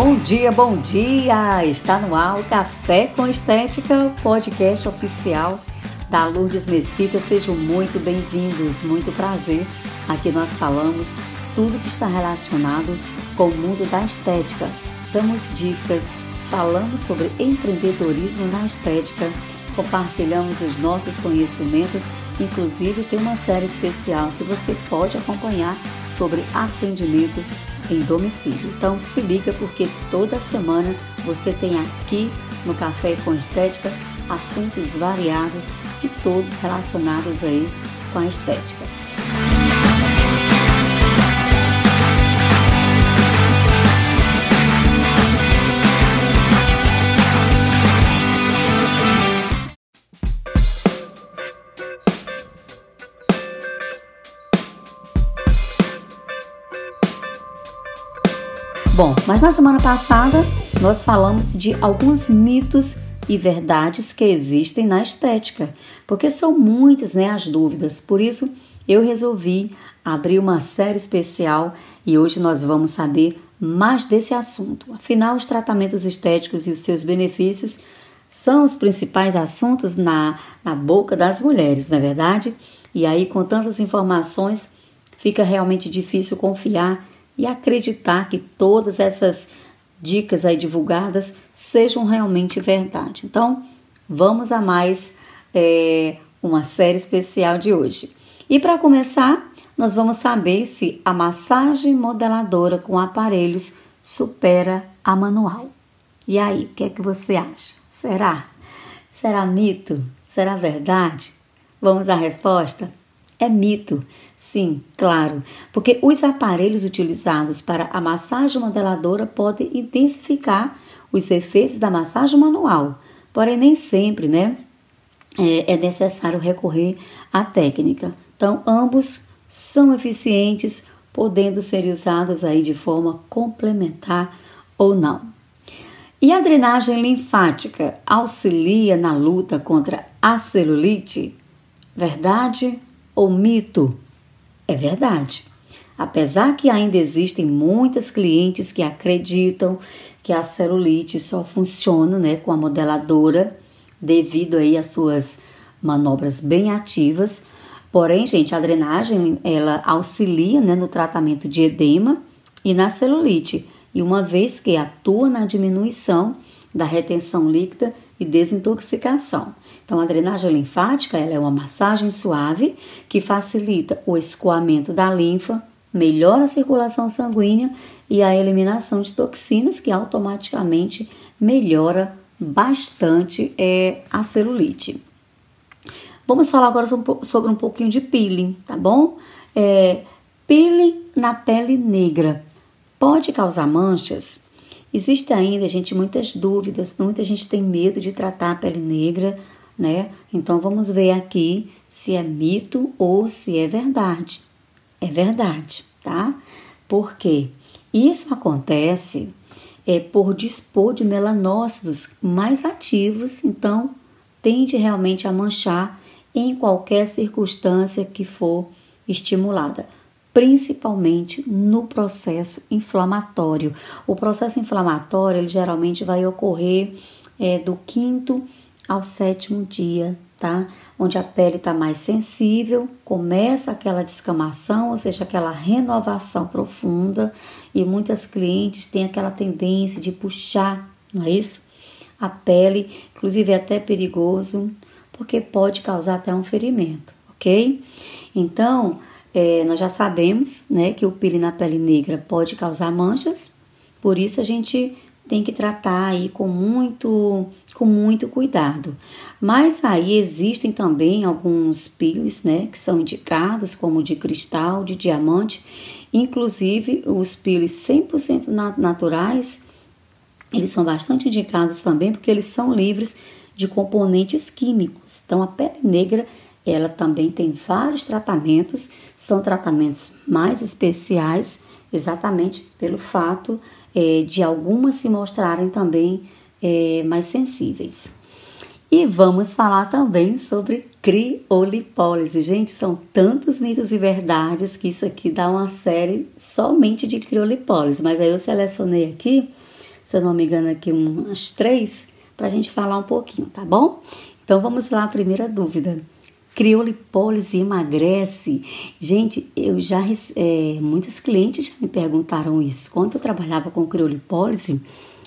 Bom dia, bom dia! Está no ar o Café com Estética, podcast oficial da Lourdes Mesquita. Sejam muito bem-vindos, muito prazer. Aqui nós falamos tudo que está relacionado com o mundo da estética. Damos dicas, falamos sobre empreendedorismo na estética, compartilhamos os nossos conhecimentos, inclusive tem uma série especial que você pode acompanhar sobre atendimentos em domicílio. Então se liga porque toda semana você tem aqui no Café com Estética assuntos variados e todos relacionados aí com a estética. Bom, mas na semana passada nós falamos de alguns mitos e verdades que existem na estética, porque são muitas né, as dúvidas. Por isso eu resolvi abrir uma série especial e hoje nós vamos saber mais desse assunto. Afinal, os tratamentos estéticos e os seus benefícios são os principais assuntos na, na boca das mulheres, não é verdade? E aí, com tantas informações, fica realmente difícil confiar e acreditar que todas essas dicas aí divulgadas sejam realmente verdade. Então, vamos a mais é, uma série especial de hoje. E para começar, nós vamos saber se a massagem modeladora com aparelhos supera a manual. E aí, o que é que você acha? Será? Será mito? Será verdade? Vamos à resposta? É mito. Sim, claro, porque os aparelhos utilizados para a massagem modeladora podem intensificar os efeitos da massagem manual, porém nem sempre, né? É, é necessário recorrer à técnica. Então, ambos são eficientes, podendo ser usados aí de forma complementar ou não. E a drenagem linfática auxilia na luta contra a celulite? Verdade ou mito? É verdade. Apesar que ainda existem muitas clientes que acreditam que a celulite só funciona né, com a modeladora devido aí às suas manobras bem ativas. Porém, gente, a drenagem ela auxilia né, no tratamento de edema e na celulite, e uma vez que atua na diminuição da retenção líquida e desintoxicação. Então, a drenagem linfática ela é uma massagem suave que facilita o escoamento da linfa, melhora a circulação sanguínea e a eliminação de toxinas, que automaticamente melhora bastante é, a celulite. Vamos falar agora sobre um pouquinho de peeling, tá bom? É, peeling na pele negra pode causar manchas? Existe ainda, gente, muitas dúvidas, muita gente tem medo de tratar a pele negra né? Então vamos ver aqui se é mito ou se é verdade. É verdade, tá? Porque isso acontece é por dispor de melanócitos mais ativos, então tende realmente a manchar em qualquer circunstância que for estimulada, principalmente no processo inflamatório. O processo inflamatório ele geralmente vai ocorrer é, do quinto ao sétimo dia, tá? Onde a pele está mais sensível, começa aquela descamação, ou seja, aquela renovação profunda, e muitas clientes têm aquela tendência de puxar, não é isso? A pele, inclusive é até perigoso, porque pode causar até um ferimento, ok? Então, é, nós já sabemos, né, que o peeling na pele negra pode causar manchas, por isso a gente tem que tratar aí com muito, com muito cuidado. Mas aí existem também alguns peels, né, que são indicados como de cristal, de diamante, inclusive os peels 100% naturais, eles são bastante indicados também porque eles são livres de componentes químicos. Então a pele negra, ela também tem vários tratamentos, são tratamentos mais especiais, exatamente pelo fato é, de algumas se mostrarem também é, mais sensíveis. E vamos falar também sobre criolipólise. Gente, são tantos mitos e verdades que isso aqui dá uma série somente de criolipólise, mas aí eu selecionei aqui se eu não me engano, aqui umas três, para a gente falar um pouquinho, tá bom? Então vamos lá, a primeira dúvida. Criolipólise emagrece? Gente, eu já é, muitos clientes já me perguntaram isso. Quando eu trabalhava com criolipólise,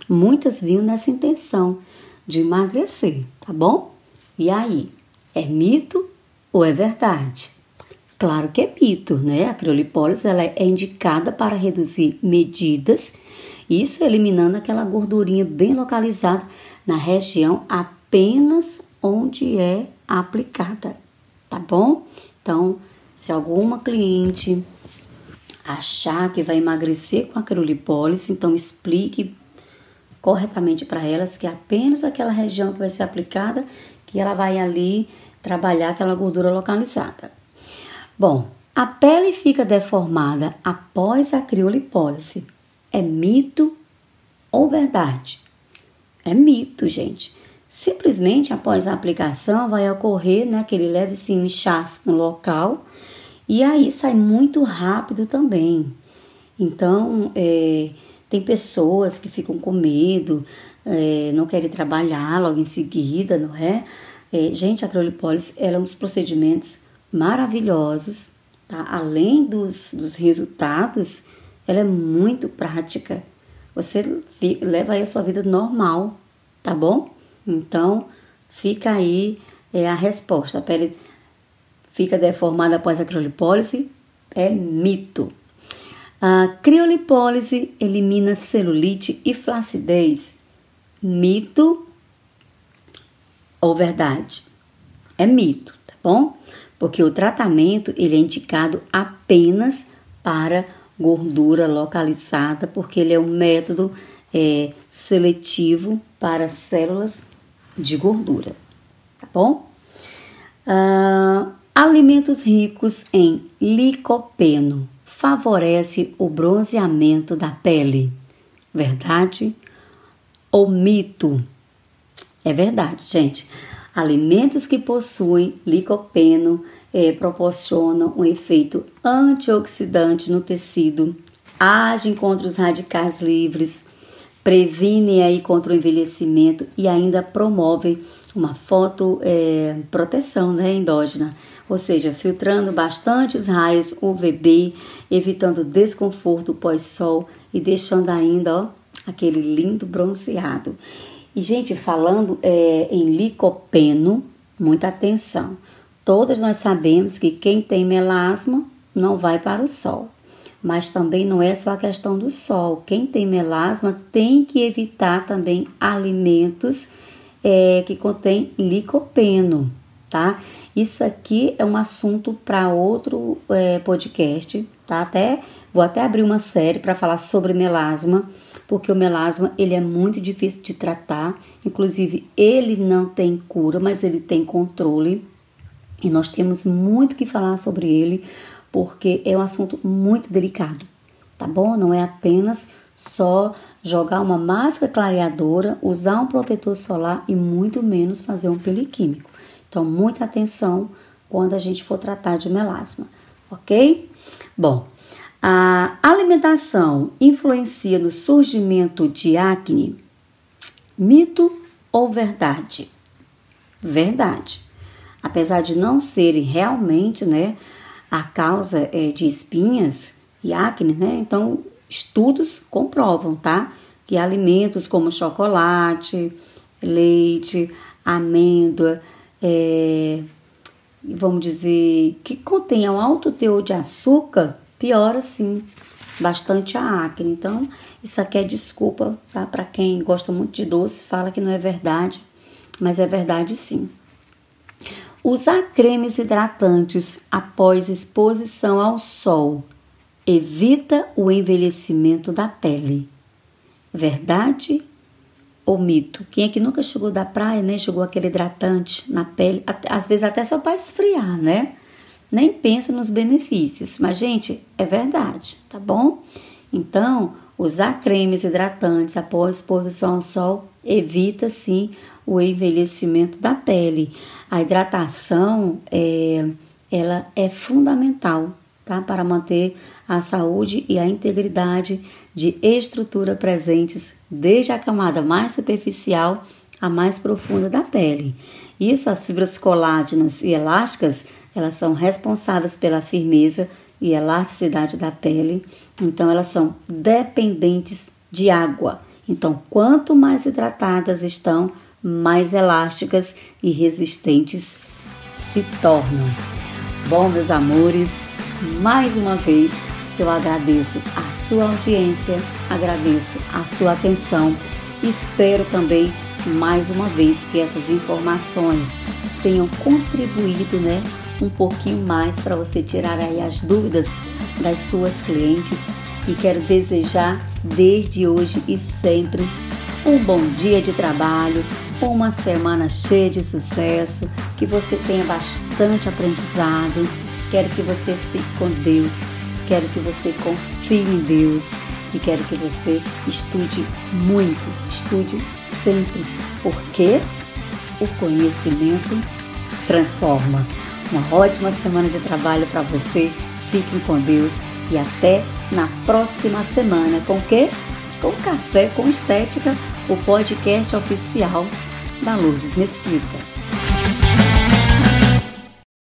muitas vinham nessa intenção de emagrecer, tá bom? E aí, é mito ou é verdade? Claro que é mito, né? A criolipólise ela é indicada para reduzir medidas, isso eliminando aquela gordurinha bem localizada na região apenas onde é aplicada, tá bom? Então, se alguma cliente achar que vai emagrecer com a criolipólise, então explique corretamente para elas que é apenas aquela região que vai ser aplicada, que ela vai ali trabalhar aquela gordura localizada. Bom, a pele fica deformada após a criolipólise. É mito ou verdade? É mito, gente. Simplesmente após a aplicação vai ocorrer né, aquele leve sim, inchaço no local e aí sai muito rápido também. Então, é, tem pessoas que ficam com medo, é, não querem trabalhar logo em seguida, não é? é gente, a criolipólise é um dos procedimentos maravilhosos, tá? Além dos, dos resultados, ela é muito prática. Você leva aí a sua vida normal, tá bom? Então, fica aí é, a resposta. A pele fica deformada após a criolipólise? É mito. A criolipólise elimina celulite e flacidez. Mito ou verdade? É mito, tá bom? Porque o tratamento ele é indicado apenas para gordura localizada, porque ele é um método é, seletivo para células de gordura, tá bom? Uh, alimentos ricos em licopeno favorece o bronzeamento da pele. Verdade ou mito? É verdade, gente. Alimentos que possuem licopeno eh, proporcionam um efeito antioxidante no tecido, agem contra os radicais livres, previnem aí contra o envelhecimento e ainda promovem uma fotoproteção é, né, endógena, ou seja, filtrando bastante os raios UVB, evitando desconforto pós-sol e deixando ainda ó, aquele lindo bronzeado. E, gente, falando é, em licopeno, muita atenção. Todas nós sabemos que quem tem melasma não vai para o sol. Mas também não é só a questão do sol. Quem tem melasma tem que evitar também alimentos é, que contém licopeno, tá? Isso aqui é um assunto para outro é, podcast, tá? Até vou até abrir uma série para falar sobre melasma, porque o melasma ele é muito difícil de tratar. Inclusive ele não tem cura, mas ele tem controle e nós temos muito que falar sobre ele, porque é um assunto muito delicado, tá bom? Não é apenas só jogar uma máscara clareadora, usar um protetor solar e muito menos fazer um peliquímico. Então, muita atenção quando a gente for tratar de melasma, ok? Bom, a alimentação influencia no surgimento de acne? Mito ou verdade? Verdade. Apesar de não serem realmente, né, a causa é, de espinhas e acne, né? Então, estudos comprovam, tá? Que alimentos como chocolate, leite, amêndoa, é, vamos dizer, que contenham alto teor de açúcar, piora sim bastante a acne. Então, isso aqui é desculpa, tá? Para quem gosta muito de doce, fala que não é verdade, mas é verdade sim. Usar cremes hidratantes após exposição ao sol evita o envelhecimento da pele. Verdade ou mito? Quem é que nunca chegou da praia, né? Chegou aquele hidratante na pele, às vezes até só para esfriar, né? Nem pensa nos benefícios. Mas, gente, é verdade, tá bom? Então, usar cremes hidratantes após exposição ao sol evita sim o envelhecimento da pele. A hidratação é, ela é fundamental tá? Para manter a saúde e a integridade de estrutura presentes desde a camada mais superficial à mais profunda da pele. Isso, as fibras colágenas e elásticas, elas são responsáveis pela firmeza e elasticidade da pele, então elas são dependentes de água. Então, quanto mais hidratadas estão, mais elásticas e resistentes se tornam. Bom, meus amores, mais uma vez eu agradeço a sua audiência, agradeço a sua atenção espero também mais uma vez que essas informações tenham contribuído, né, um pouquinho mais para você tirar aí as dúvidas das suas clientes e quero desejar desde hoje e sempre um bom dia de trabalho, uma semana cheia de sucesso, que você tenha bastante aprendizado. Quero que você fique com Deus, quero que você confie em Deus e quero que você estude muito, estude sempre, porque o conhecimento transforma. Uma ótima semana de trabalho para você. Fiquem com Deus e até na próxima semana com o quê? Com Café com Estética, o podcast oficial da Lourdes Mesquita.